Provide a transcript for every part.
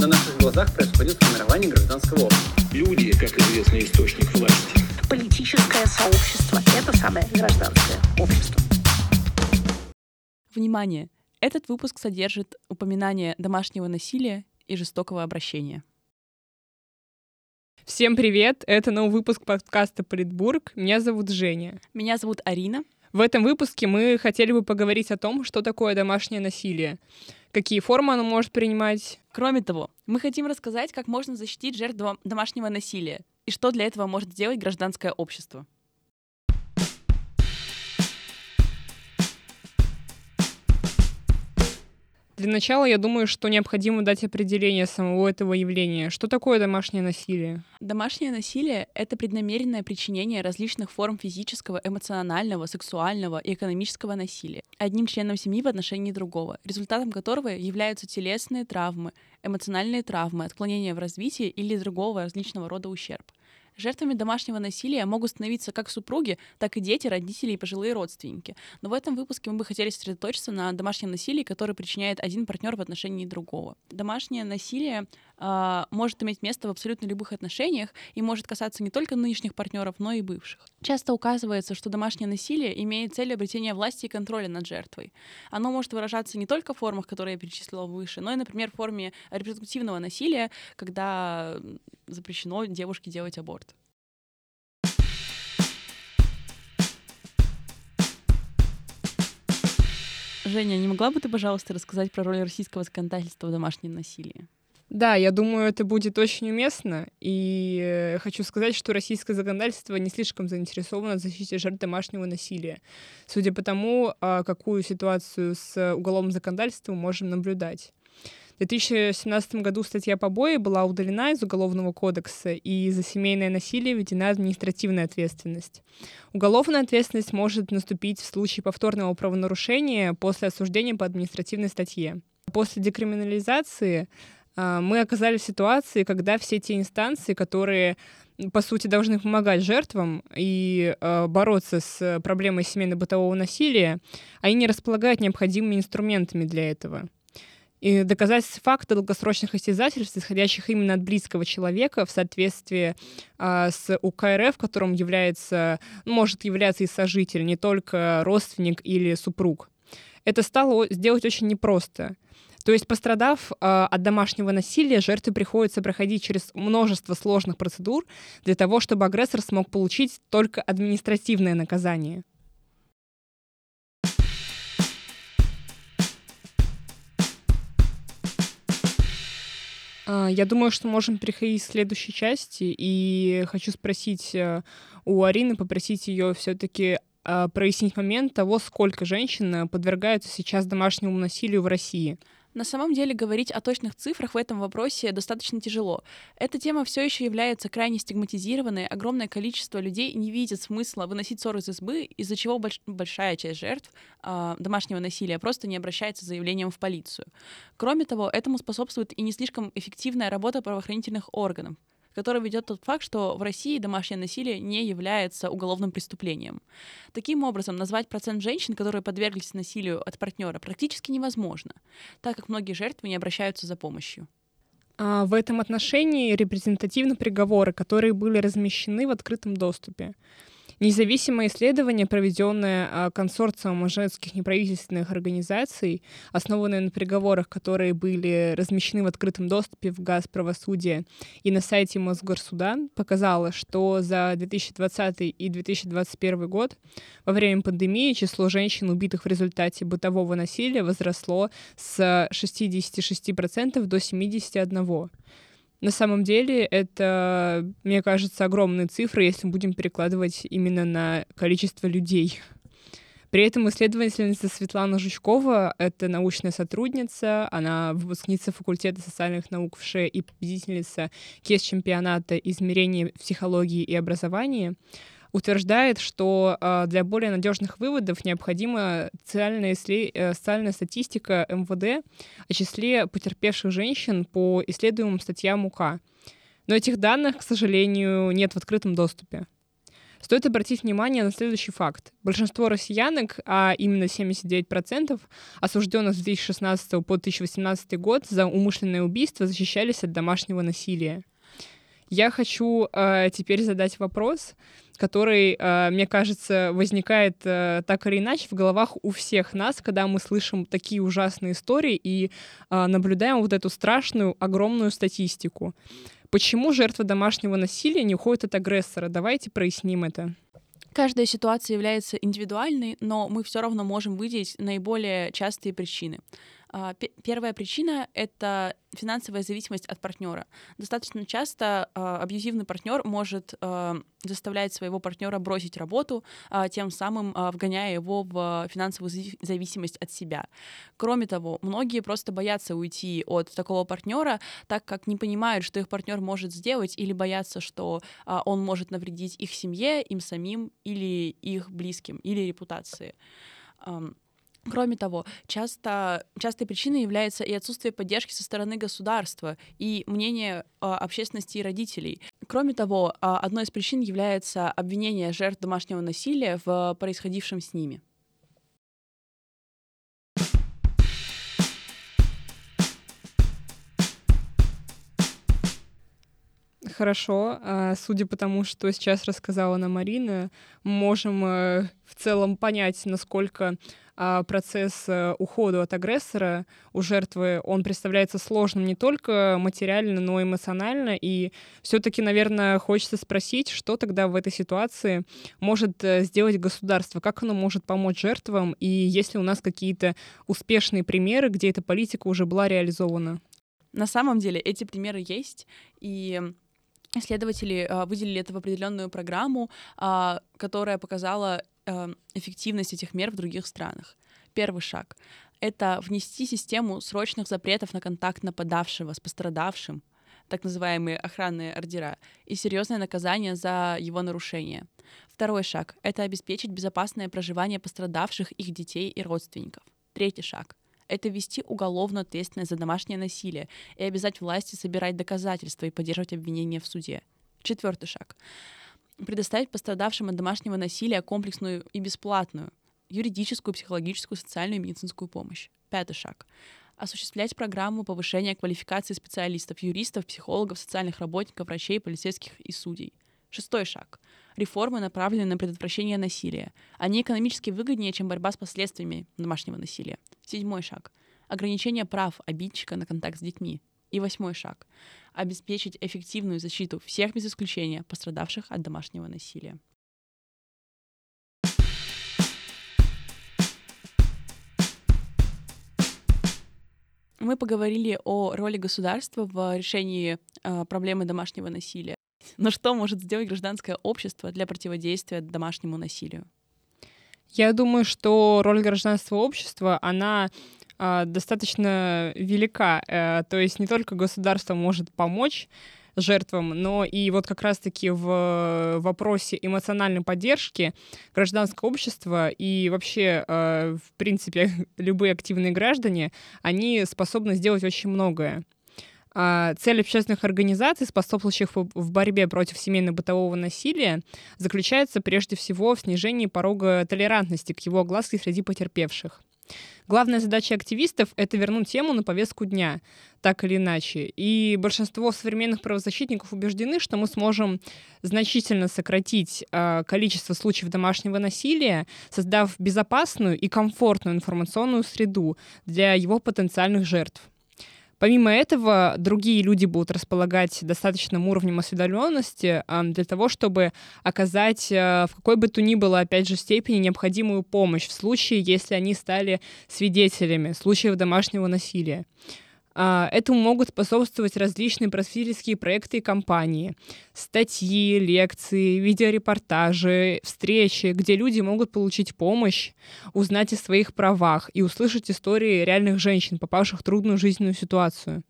На наших глазах происходит формирование гражданского общества. Люди, как известный источник власти. Политическое сообщество – это самое гражданское общество. Внимание! Этот выпуск содержит упоминание домашнего насилия и жестокого обращения. Всем привет! Это новый выпуск подкаста «Политбург». Меня зовут Женя. Меня зовут Арина. В этом выпуске мы хотели бы поговорить о том, что такое домашнее насилие, какие формы оно может принимать. Кроме того, мы хотим рассказать, как можно защитить жертв домашнего насилия и что для этого может сделать гражданское общество. Для начала я думаю, что необходимо дать определение самого этого явления. Что такое домашнее насилие? Домашнее насилие — это преднамеренное причинение различных форм физического, эмоционального, сексуального и экономического насилия одним членом семьи в отношении другого, результатом которого являются телесные травмы, эмоциональные травмы, отклонения в развитии или другого различного рода ущерб. Жертвами домашнего насилия могут становиться как супруги, так и дети, родители и пожилые родственники. Но в этом выпуске мы бы хотели сосредоточиться на домашнем насилии, которое причиняет один партнер в отношении другого. Домашнее насилие э, может иметь место в абсолютно любых отношениях и может касаться не только нынешних партнеров, но и бывших. Часто указывается, что домашнее насилие имеет цель обретения власти и контроля над жертвой. Оно может выражаться не только в формах, которые я перечислила выше, но и, например, в форме репродуктивного насилия, когда запрещено девушке делать аборт. Женя, не могла бы ты, пожалуйста, рассказать про роль российского законодательства в домашнем насилии? Да, я думаю, это будет очень уместно. И хочу сказать, что российское законодательство не слишком заинтересовано в защите жертв домашнего насилия. Судя по тому, а, какую ситуацию с уголовным законодательством можем наблюдать. В 2017 году статья побои была удалена из Уголовного кодекса, и за семейное насилие введена административная ответственность. Уголовная ответственность может наступить в случае повторного правонарушения после осуждения по административной статье. После декриминализации мы оказались в ситуации, когда все те инстанции, которые по сути, должны помогать жертвам и э, бороться с проблемой семейно-бытового насилия, они не располагают необходимыми инструментами для этого. И доказать факты долгосрочных истязательств, исходящих именно от близкого человека в соответствии а, с УК РФ, которым является, ну, может являться и сожитель, не только родственник или супруг. Это стало сделать очень непросто. То есть, пострадав э, от домашнего насилия, жертве приходится проходить через множество сложных процедур для того, чтобы агрессор смог получить только административное наказание. А, я думаю, что можем переходить к следующей части, и хочу спросить э, у Арины, попросить ее все-таки а, прояснить момент того, сколько женщин подвергаются сейчас домашнему насилию в России. На самом деле говорить о точных цифрах в этом вопросе достаточно тяжело. Эта тема все еще является крайне стигматизированной, огромное количество людей не видит смысла выносить ссор из избы, из-за чего больш- большая часть жертв э, домашнего насилия просто не обращается с заявлением в полицию. Кроме того, этому способствует и не слишком эффективная работа правоохранительных органов который ведет тот факт, что в России домашнее насилие не является уголовным преступлением. Таким образом, назвать процент женщин, которые подверглись насилию от партнера, практически невозможно, так как многие жертвы не обращаются за помощью. А в этом отношении репрезентативны приговоры, которые были размещены в открытом доступе. Независимое исследование, проведенное а, консорциумом женских неправительственных организаций, основанное на приговорах, которые были размещены в открытом доступе в ГАЗ правосудия и на сайте Мосгорсуда, показало, что за 2020 и 2021 год во время пандемии число женщин, убитых в результате бытового насилия, возросло с 66% до 71%. На самом деле это, мне кажется, огромные цифры, если мы будем перекладывать именно на количество людей. При этом исследовательница Светлана Жучкова — это научная сотрудница, она выпускница факультета социальных наук в ШЕ и победительница КЕС-чемпионата измерения психологии и образования утверждает, что э, для более надежных выводов необходима социальная, э, социальная статистика МВД о числе потерпевших женщин по исследуемым статьям УК. Но этих данных, к сожалению, нет в открытом доступе. Стоит обратить внимание на следующий факт. Большинство россиянок, а именно 79%, осужденных с 2016 по 2018 год за умышленное убийство, защищались от домашнего насилия. Я хочу э, теперь задать вопрос, который, э, мне кажется, возникает э, так или иначе в головах у всех нас, когда мы слышим такие ужасные истории и э, наблюдаем вот эту страшную, огромную статистику. Почему жертва домашнего насилия не уходит от агрессора? Давайте проясним это. Каждая ситуация является индивидуальной, но мы все равно можем выделить наиболее частые причины. А, первая причина — это финансовая зависимость от партнера. Достаточно часто а, абьюзивный партнер может а, заставлять своего партнера бросить работу, тем самым вгоняя его в финансовую зависимость от себя. Кроме того, многие просто боятся уйти от такого партнера, так как не понимают, что их партнер может сделать, или боятся, что он может навредить их семье, им самим или их близким, или репутации. Кроме того, часто, частой причиной является и отсутствие поддержки со стороны государства и мнение а, общественности и родителей. Кроме того, а, одной из причин является обвинение жертв домашнего насилия в происходившем с ними. Хорошо. А, судя по тому, что сейчас рассказала нам Марина, можем э, в целом понять, насколько а процесс э, ухода от агрессора у жертвы, он представляется сложным не только материально, но и эмоционально. И все-таки, наверное, хочется спросить, что тогда в этой ситуации может э, сделать государство, как оно может помочь жертвам, и есть ли у нас какие-то успешные примеры, где эта политика уже была реализована? На самом деле эти примеры есть, и исследователи а, выделили это в определенную программу, а, которая показала эффективность этих мер в других странах. Первый шаг — это внести систему срочных запретов на контакт нападавшего с пострадавшим, так называемые охранные ордера, и серьезное наказание за его нарушение. Второй шаг — это обеспечить безопасное проживание пострадавших, их детей и родственников. Третий шаг — это ввести уголовную ответственность за домашнее насилие и обязать власти собирать доказательства и поддерживать обвинения в суде. Четвертый шаг предоставить пострадавшим от домашнего насилия комплексную и бесплатную юридическую, психологическую, социальную и медицинскую помощь. Пятый шаг осуществлять программу повышения квалификации специалистов, юристов, психологов, социальных работников, врачей, полицейских и судей. Шестой шаг. Реформы направлены на предотвращение насилия. Они экономически выгоднее, чем борьба с последствиями домашнего насилия. Седьмой шаг. Ограничение прав обидчика на контакт с детьми. И восьмой шаг — обеспечить эффективную защиту всех без исключения пострадавших от домашнего насилия. Мы поговорили о роли государства в решении э, проблемы домашнего насилия. Но что может сделать гражданское общество для противодействия домашнему насилию? Я думаю, что роль гражданского общества, она достаточно велика. Э, то есть не только государство может помочь жертвам, но и вот как раз-таки в вопросе эмоциональной поддержки гражданского общества и вообще, э, в принципе, любые активные граждане, они способны сделать очень многое. А, цель общественных организаций, способствующих в борьбе против семейно-бытового насилия, заключается прежде всего в снижении порога толерантности к его огласке среди потерпевших. Главная задача активистов — это вернуть тему на повестку дня, так или иначе. И большинство современных правозащитников убеждены, что мы сможем значительно сократить э, количество случаев домашнего насилия, создав безопасную и комфортную информационную среду для его потенциальных жертв. Помимо этого, другие люди будут располагать достаточным уровнем осведомленности для того, чтобы оказать э, в какой бы то ни было, опять же, степени необходимую помощь в случае, если они стали свидетелями случаев домашнего насилия. А, этому могут способствовать различные просветительские проекты и кампании, статьи, лекции, видеорепортажи, встречи, где люди могут получить помощь, узнать о своих правах и услышать истории реальных женщин, попавших в трудную жизненную ситуацию.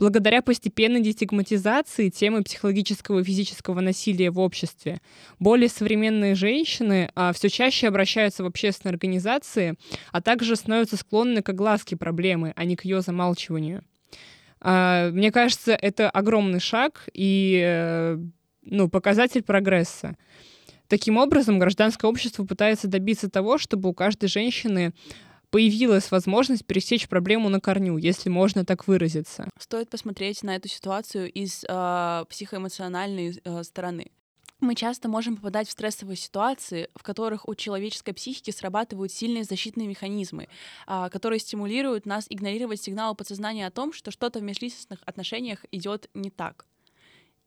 Благодаря постепенной дестигматизации темы психологического и физического насилия в обществе, более современные женщины а, все чаще обращаются в общественные организации, а также становятся склонны к огласке проблемы, а не к ее замалчиванию. А, мне кажется, это огромный шаг и э, ну, показатель прогресса. Таким образом, гражданское общество пытается добиться того, чтобы у каждой женщины появилась возможность пересечь проблему на корню, если можно так выразиться. Стоит посмотреть на эту ситуацию из э, психоэмоциональной э, стороны. Мы часто можем попадать в стрессовые ситуации, в которых у человеческой психики срабатывают сильные защитные механизмы, а, которые стимулируют нас игнорировать сигналы подсознания о том, что что-то в межличностных отношениях идет не так.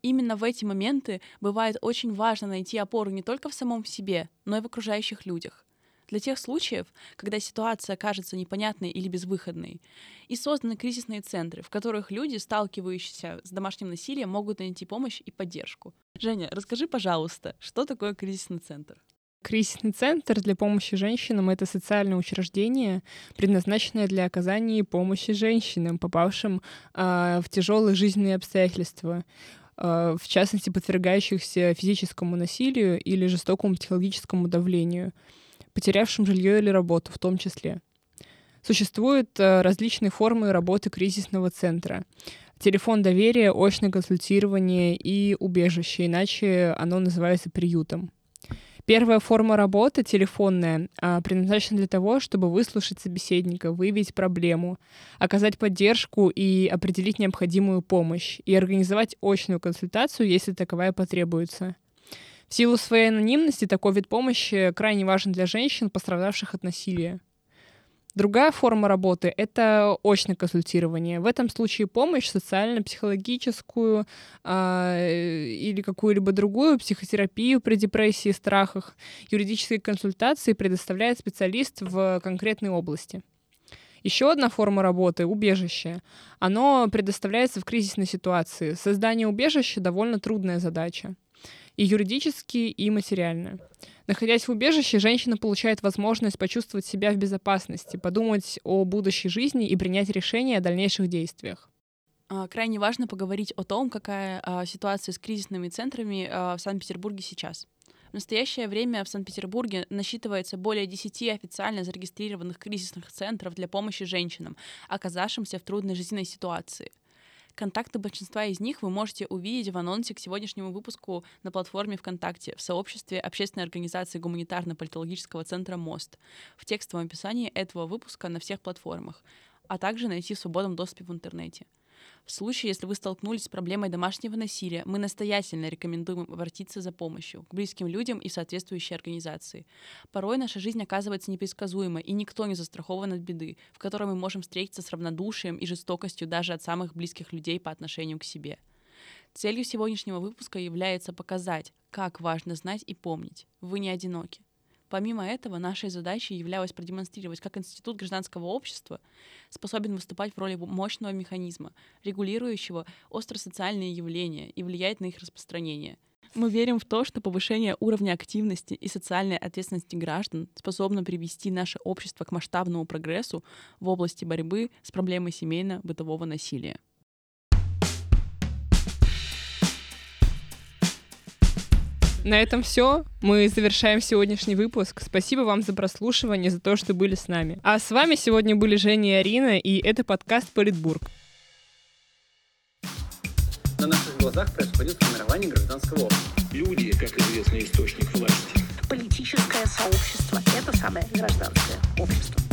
Именно в эти моменты бывает очень важно найти опору не только в самом себе, но и в окружающих людях для тех случаев, когда ситуация кажется непонятной или безвыходной. И созданы кризисные центры, в которых люди, сталкивающиеся с домашним насилием, могут найти помощь и поддержку. Женя, расскажи, пожалуйста, что такое кризисный центр? Кризисный центр для помощи женщинам — это социальное учреждение, предназначенное для оказания помощи женщинам, попавшим э, в тяжелые жизненные обстоятельства в частности, подвергающихся физическому насилию или жестокому психологическому давлению потерявшим жилье или работу в том числе. Существуют э, различные формы работы кризисного центра. Телефон доверия, очное консультирование и убежище, иначе оно называется приютом. Первая форма работы, телефонная, а, предназначена для того, чтобы выслушать собеседника, выявить проблему, оказать поддержку и определить необходимую помощь, и организовать очную консультацию, если таковая потребуется. В силу своей анонимности такой вид помощи крайне важен для женщин, пострадавших от насилия. Другая форма работы — это очное консультирование. В этом случае помощь социально-психологическую э, или какую-либо другую психотерапию при депрессии, страхах, юридические консультации предоставляет специалист в конкретной области. Еще одна форма работы — убежище. Оно предоставляется в кризисной ситуации. Создание убежища — довольно трудная задача и юридически, и материально. Находясь в убежище, женщина получает возможность почувствовать себя в безопасности, подумать о будущей жизни и принять решение о дальнейших действиях. А, крайне важно поговорить о том, какая а, ситуация с кризисными центрами а, в Санкт-Петербурге сейчас. В настоящее время в Санкт-Петербурге насчитывается более 10 официально зарегистрированных кризисных центров для помощи женщинам, оказавшимся в трудной жизненной ситуации — Контакты большинства из них вы можете увидеть в анонсе к сегодняшнему выпуску на платформе ВКонтакте в сообществе общественной организации гуманитарно-политологического центра «Мост» в текстовом описании этого выпуска на всех платформах, а также найти в свободном доступе в интернете. В случае, если вы столкнулись с проблемой домашнего насилия, мы настоятельно рекомендуем обратиться за помощью к близким людям и соответствующей организации. Порой наша жизнь оказывается непредсказуемой, и никто не застрахован от беды, в которой мы можем встретиться с равнодушием и жестокостью даже от самых близких людей по отношению к себе. Целью сегодняшнего выпуска является показать, как важно знать и помнить. Вы не одиноки. Помимо этого, нашей задачей являлось продемонстрировать, как Институт гражданского общества способен выступать в роли мощного механизма, регулирующего остросоциальные явления и влияет на их распространение. Мы верим в то, что повышение уровня активности и социальной ответственности граждан способно привести наше общество к масштабному прогрессу в области борьбы с проблемой семейно-бытового насилия. На этом все. Мы завершаем сегодняшний выпуск. Спасибо вам за прослушивание, за то, что были с нами. А с вами сегодня были Женя и Арина, и это подкаст «Политбург». На наших глазах происходит формирование гражданского общества. Люди, как известный источник власти. Политическое сообщество — это самое гражданское общество.